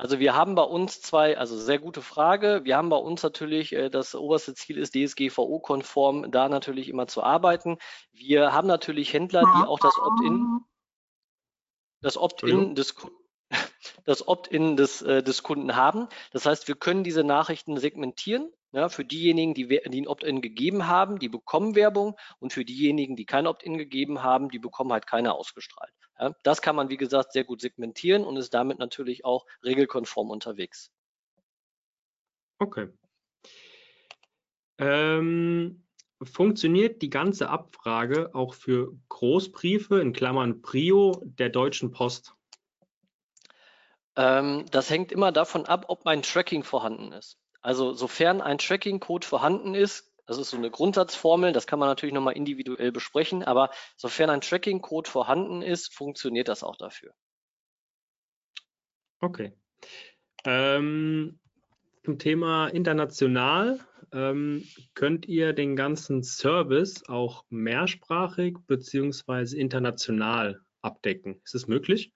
Also wir haben bei uns zwei, also sehr gute Frage. Wir haben bei uns natürlich, äh, das oberste Ziel ist DSGVO-konform, da natürlich immer zu arbeiten. Wir haben natürlich Händler, die auch das Opt-in, das Opt-in des das Opt-in des, äh, des Kunden haben. Das heißt, wir können diese Nachrichten segmentieren. Ja, für diejenigen, die, die ein Opt-in gegeben haben, die bekommen Werbung und für diejenigen, die kein Opt-in gegeben haben, die bekommen halt keine ausgestrahlt. Ja, das kann man, wie gesagt, sehr gut segmentieren und ist damit natürlich auch regelkonform unterwegs. Okay. Ähm, funktioniert die ganze Abfrage auch für Großbriefe in Klammern Prio der Deutschen Post? Ähm, das hängt immer davon ab, ob mein Tracking vorhanden ist. Also sofern ein Tracking-Code vorhanden ist, das ist so eine Grundsatzformel, das kann man natürlich nochmal individuell besprechen, aber sofern ein Tracking-Code vorhanden ist, funktioniert das auch dafür. Okay. Ähm, zum Thema international ähm, könnt ihr den ganzen Service auch mehrsprachig beziehungsweise international abdecken. Ist es möglich?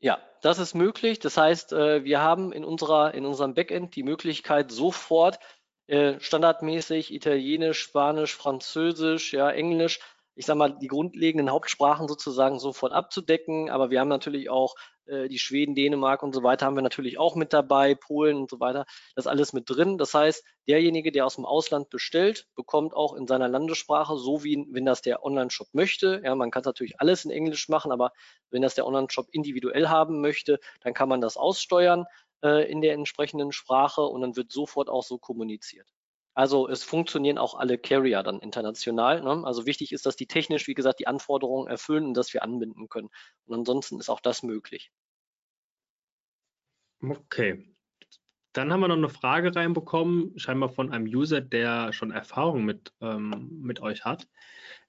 Ja, das ist möglich. Das heißt, äh, wir haben in, unserer, in unserem Backend die Möglichkeit, sofort äh, standardmäßig Italienisch, Spanisch, Französisch, ja, Englisch, ich sage mal, die grundlegenden Hauptsprachen sozusagen sofort abzudecken. Aber wir haben natürlich auch äh, die Schweden, Dänemark und so weiter haben wir natürlich auch mit dabei, Polen und so weiter. Das alles mit drin. Das heißt, derjenige, der aus dem Ausland bestellt, bekommt auch in seiner Landessprache, so wie wenn das der Online-Shop möchte. Ja, man kann natürlich alles in Englisch machen, aber wenn das der Online-Shop individuell haben möchte, dann kann man das aussteuern äh, in der entsprechenden Sprache und dann wird sofort auch so kommuniziert. Also es funktionieren auch alle Carrier dann international. Ne? Also wichtig ist, dass die technisch, wie gesagt, die Anforderungen erfüllen und dass wir anbinden können. Und ansonsten ist auch das möglich. Okay. Dann haben wir noch eine Frage reinbekommen, scheinbar von einem User, der schon Erfahrung mit, ähm, mit euch hat.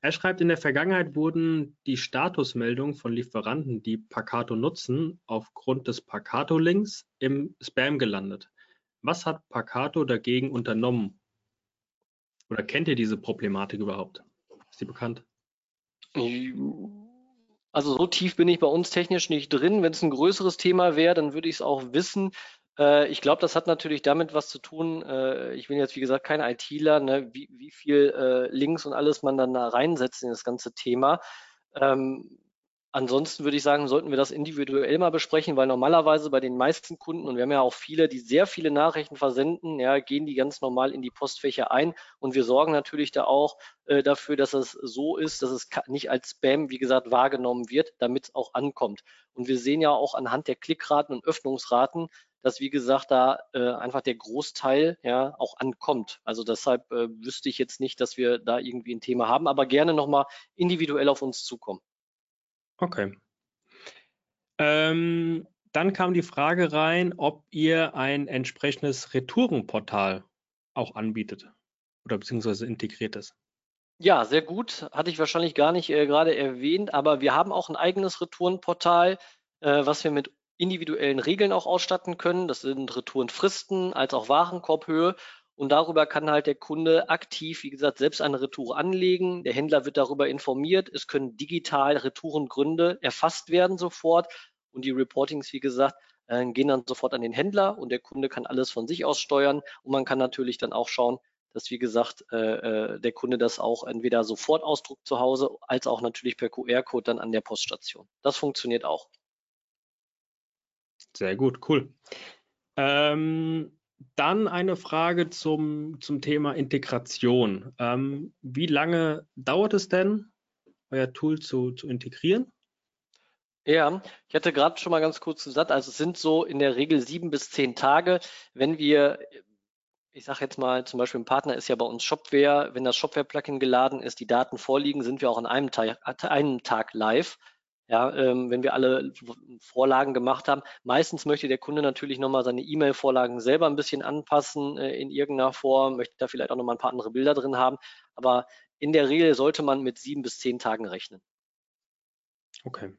Er schreibt, in der Vergangenheit wurden die Statusmeldungen von Lieferanten, die Pacato nutzen, aufgrund des Pacato-Links im Spam gelandet. Was hat Pacato dagegen unternommen, oder kennt ihr diese Problematik überhaupt? Ist die bekannt? Also so tief bin ich bei uns technisch nicht drin. Wenn es ein größeres Thema wäre, dann würde ich es auch wissen. Äh, ich glaube, das hat natürlich damit was zu tun. Äh, ich bin jetzt, wie gesagt, kein ITler, ne, wie, wie, viel äh, Links und alles man dann da reinsetzt in das ganze Thema. Ähm, Ansonsten würde ich sagen, sollten wir das individuell mal besprechen, weil normalerweise bei den meisten Kunden, und wir haben ja auch viele, die sehr viele Nachrichten versenden, ja, gehen die ganz normal in die Postfächer ein. Und wir sorgen natürlich da auch äh, dafür, dass es so ist, dass es nicht als Spam, wie gesagt, wahrgenommen wird, damit es auch ankommt. Und wir sehen ja auch anhand der Klickraten und Öffnungsraten, dass, wie gesagt, da äh, einfach der Großteil ja auch ankommt. Also deshalb äh, wüsste ich jetzt nicht, dass wir da irgendwie ein Thema haben, aber gerne nochmal individuell auf uns zukommen. Okay. Ähm, dann kam die Frage rein, ob ihr ein entsprechendes Retourenportal auch anbietet oder beziehungsweise integriert ist. Ja, sehr gut. Hatte ich wahrscheinlich gar nicht äh, gerade erwähnt, aber wir haben auch ein eigenes Retourenportal, äh, was wir mit individuellen Regeln auch ausstatten können. Das sind Retourenfristen als auch Warenkorbhöhe. Und darüber kann halt der Kunde aktiv, wie gesagt, selbst eine Retour anlegen. Der Händler wird darüber informiert. Es können digital Retourengründe erfasst werden sofort. Und die Reportings, wie gesagt, äh, gehen dann sofort an den Händler und der Kunde kann alles von sich aus steuern. Und man kann natürlich dann auch schauen, dass, wie gesagt, äh, äh, der Kunde das auch entweder sofort ausdruckt zu Hause, als auch natürlich per QR-Code dann an der Poststation. Das funktioniert auch. Sehr gut, cool. Ähm, dann eine Frage zum, zum Thema Integration. Ähm, wie lange dauert es denn, euer Tool zu, zu integrieren? Ja, ich hatte gerade schon mal ganz kurz gesagt, also es sind so in der Regel sieben bis zehn Tage, wenn wir, ich sage jetzt mal, zum Beispiel ein Partner ist ja bei uns Shopware, wenn das Shopware-Plugin geladen ist, die Daten vorliegen, sind wir auch an einem Tag, einem Tag live. Ja, ähm, wenn wir alle Vorlagen gemacht haben. Meistens möchte der Kunde natürlich nochmal seine E-Mail-Vorlagen selber ein bisschen anpassen äh, in irgendeiner Form, möchte da vielleicht auch nochmal ein paar andere Bilder drin haben. Aber in der Regel sollte man mit sieben bis zehn Tagen rechnen. Okay.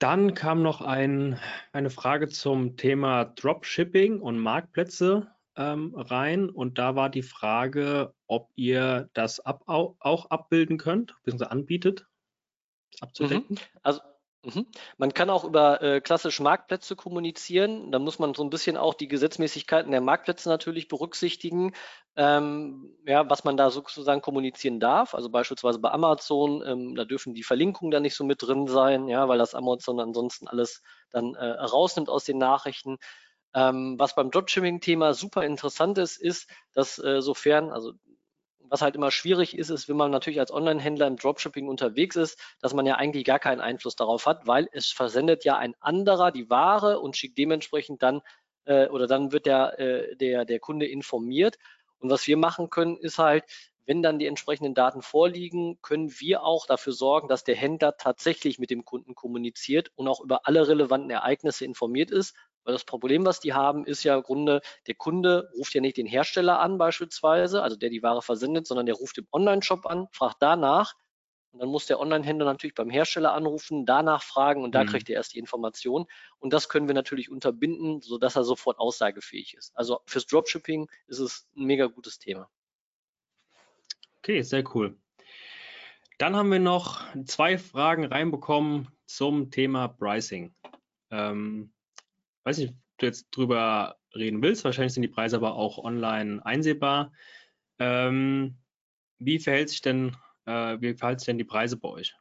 Dann kam noch ein, eine Frage zum Thema Dropshipping und Marktplätze ähm, rein. Und da war die Frage, ob ihr das ab, auch abbilden könnt, bzw. anbietet abzudecken? Mhm. Also mhm. man kann auch über äh, klassische Marktplätze kommunizieren. Da muss man so ein bisschen auch die Gesetzmäßigkeiten der Marktplätze natürlich berücksichtigen, ähm, ja, was man da sozusagen kommunizieren darf. Also beispielsweise bei Amazon, ähm, da dürfen die Verlinkungen da nicht so mit drin sein, ja, weil das Amazon ansonsten alles dann äh, rausnimmt aus den Nachrichten. Ähm, was beim Dropshipping-Thema super interessant ist, ist, dass äh, sofern, also was halt immer schwierig ist, ist, wenn man natürlich als Online-Händler im Dropshipping unterwegs ist, dass man ja eigentlich gar keinen Einfluss darauf hat, weil es versendet ja ein anderer die Ware und schickt dementsprechend dann äh, oder dann wird der, äh, der, der Kunde informiert. Und was wir machen können, ist halt, wenn dann die entsprechenden Daten vorliegen, können wir auch dafür sorgen, dass der Händler tatsächlich mit dem Kunden kommuniziert und auch über alle relevanten Ereignisse informiert ist, weil das Problem, was die haben, ist ja im Grunde, der Kunde ruft ja nicht den Hersteller an beispielsweise, also der die Ware versendet, sondern der ruft im Online-Shop an, fragt danach und dann muss der Online-Händler natürlich beim Hersteller anrufen, danach fragen und da mhm. kriegt er erst die Information. Und das können wir natürlich unterbinden, sodass er sofort aussagefähig ist. Also fürs Dropshipping ist es ein mega gutes Thema. Okay, sehr cool. Dann haben wir noch zwei Fragen reinbekommen zum Thema Pricing. Ähm, weiß nicht, ob du jetzt drüber reden willst. Wahrscheinlich sind die Preise aber auch online einsehbar. Ähm, wie verhält sich denn, äh, wie verhalten sich denn die Preise bei euch?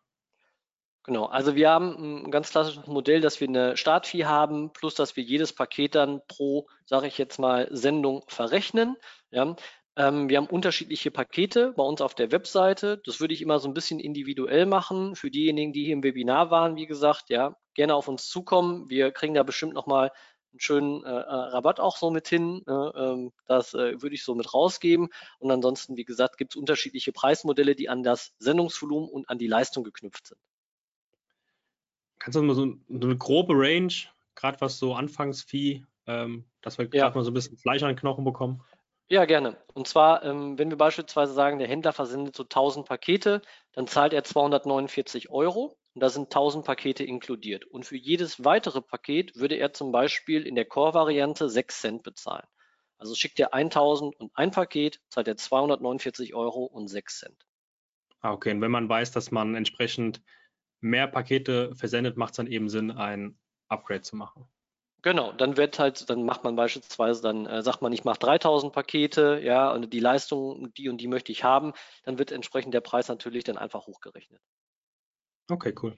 Genau, also wir haben ein ganz klassisches Modell, dass wir eine Startfee haben, plus dass wir jedes Paket dann pro, sage ich jetzt mal, Sendung verrechnen. Ja. Ähm, wir haben unterschiedliche Pakete bei uns auf der Webseite. Das würde ich immer so ein bisschen individuell machen. Für diejenigen, die hier im Webinar waren, wie gesagt, ja, gerne auf uns zukommen. Wir kriegen da bestimmt nochmal einen schönen äh, äh, Rabatt auch so mit hin. Ähm, das äh, würde ich so mit rausgeben. Und ansonsten, wie gesagt, gibt es unterschiedliche Preismodelle, die an das Sendungsvolumen und an die Leistung geknüpft sind. Kannst du mal so, so eine grobe Range, gerade was so Anfangsvieh, ähm, dass wir ja. gerade mal so ein bisschen Fleisch an den Knochen bekommen? Ja, gerne. Und zwar, ähm, wenn wir beispielsweise sagen, der Händler versendet so 1000 Pakete, dann zahlt er 249 Euro und da sind 1000 Pakete inkludiert. Und für jedes weitere Paket würde er zum Beispiel in der Core-Variante 6 Cent bezahlen. Also schickt er 1000 und ein Paket, zahlt er 249 Euro und 6 Cent. Ah, okay. Und wenn man weiß, dass man entsprechend mehr Pakete versendet, macht es dann eben Sinn, ein Upgrade zu machen. Genau, dann wird halt, dann macht man beispielsweise, dann äh, sagt man, ich mache 3000 Pakete, ja, und die Leistung, die und die möchte ich haben, dann wird entsprechend der Preis natürlich dann einfach hochgerechnet. Okay, cool.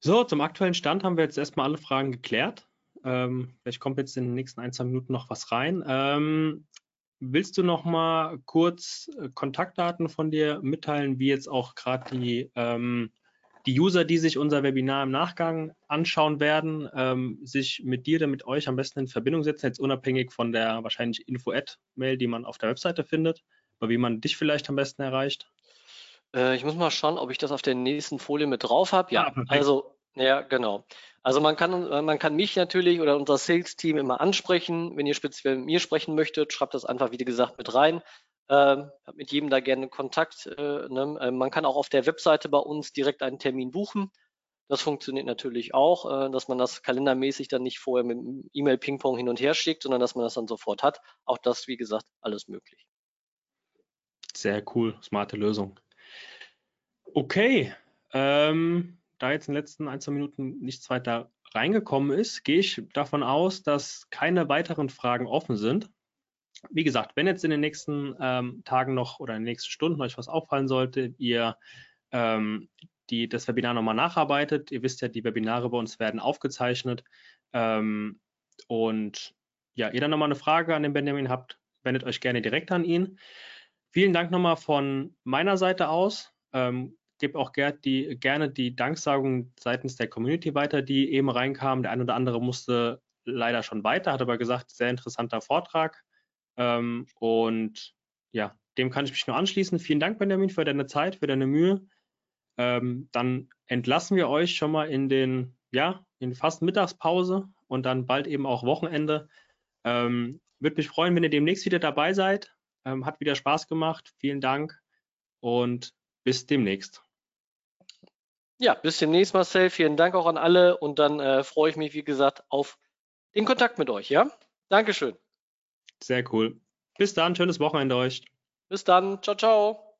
So, zum aktuellen Stand haben wir jetzt erstmal alle Fragen geklärt. Ähm, vielleicht kommt jetzt in den nächsten ein, zwei Minuten noch was rein. Ähm, willst du noch mal kurz äh, Kontaktdaten von dir mitteilen, wie jetzt auch gerade die, ähm, die User, die sich unser Webinar im Nachgang anschauen werden, ähm, sich mit dir oder mit euch am besten in Verbindung setzen, jetzt unabhängig von der wahrscheinlich Info-Ad-Mail, die man auf der Webseite findet, aber wie man dich vielleicht am besten erreicht? Äh, ich muss mal schauen, ob ich das auf der nächsten Folie mit drauf habe. Ja, ah, also, ja, genau. Also man kann, äh, man kann mich natürlich oder unser Sales-Team immer ansprechen. Wenn ihr speziell mit mir sprechen möchtet, schreibt das einfach, wie gesagt, mit rein. Ähm, habe mit jedem da gerne Kontakt. Äh, ne? äh, man kann auch auf der Webseite bei uns direkt einen Termin buchen. Das funktioniert natürlich auch, äh, dass man das kalendermäßig dann nicht vorher mit E-Mail-Ping-Pong hin und her schickt, sondern dass man das dann sofort hat. Auch das, wie gesagt, alles möglich. Sehr cool, smarte Lösung. Okay, ähm, da jetzt in den letzten ein, zwei Minuten nichts weiter reingekommen ist, gehe ich davon aus, dass keine weiteren Fragen offen sind. Wie gesagt, wenn jetzt in den nächsten ähm, Tagen noch oder in den nächsten Stunden euch was auffallen sollte, ihr ähm, die, das Webinar nochmal nacharbeitet. Ihr wisst ja, die Webinare bei uns werden aufgezeichnet. Ähm, und ja, ihr dann nochmal eine Frage an den Benjamin habt, wendet euch gerne direkt an ihn. Vielen Dank nochmal von meiner Seite aus. Ähm, gebe auch ger die, gerne die Danksagung seitens der Community weiter, die eben reinkam. Der ein oder andere musste leider schon weiter, hat aber gesagt, sehr interessanter Vortrag. Ähm, und ja, dem kann ich mich nur anschließen. Vielen Dank, Benjamin, für deine Zeit, für deine Mühe. Ähm, dann entlassen wir euch schon mal in den, ja, in fast Mittagspause und dann bald eben auch Wochenende. Ähm, Würde mich freuen, wenn ihr demnächst wieder dabei seid. Ähm, hat wieder Spaß gemacht. Vielen Dank und bis demnächst. Ja, bis demnächst, Marcel. Vielen Dank auch an alle und dann äh, freue ich mich, wie gesagt, auf den Kontakt mit euch. Ja, Dankeschön. Sehr cool. Bis dann, schönes Wochenende euch. Bis dann. Ciao, ciao.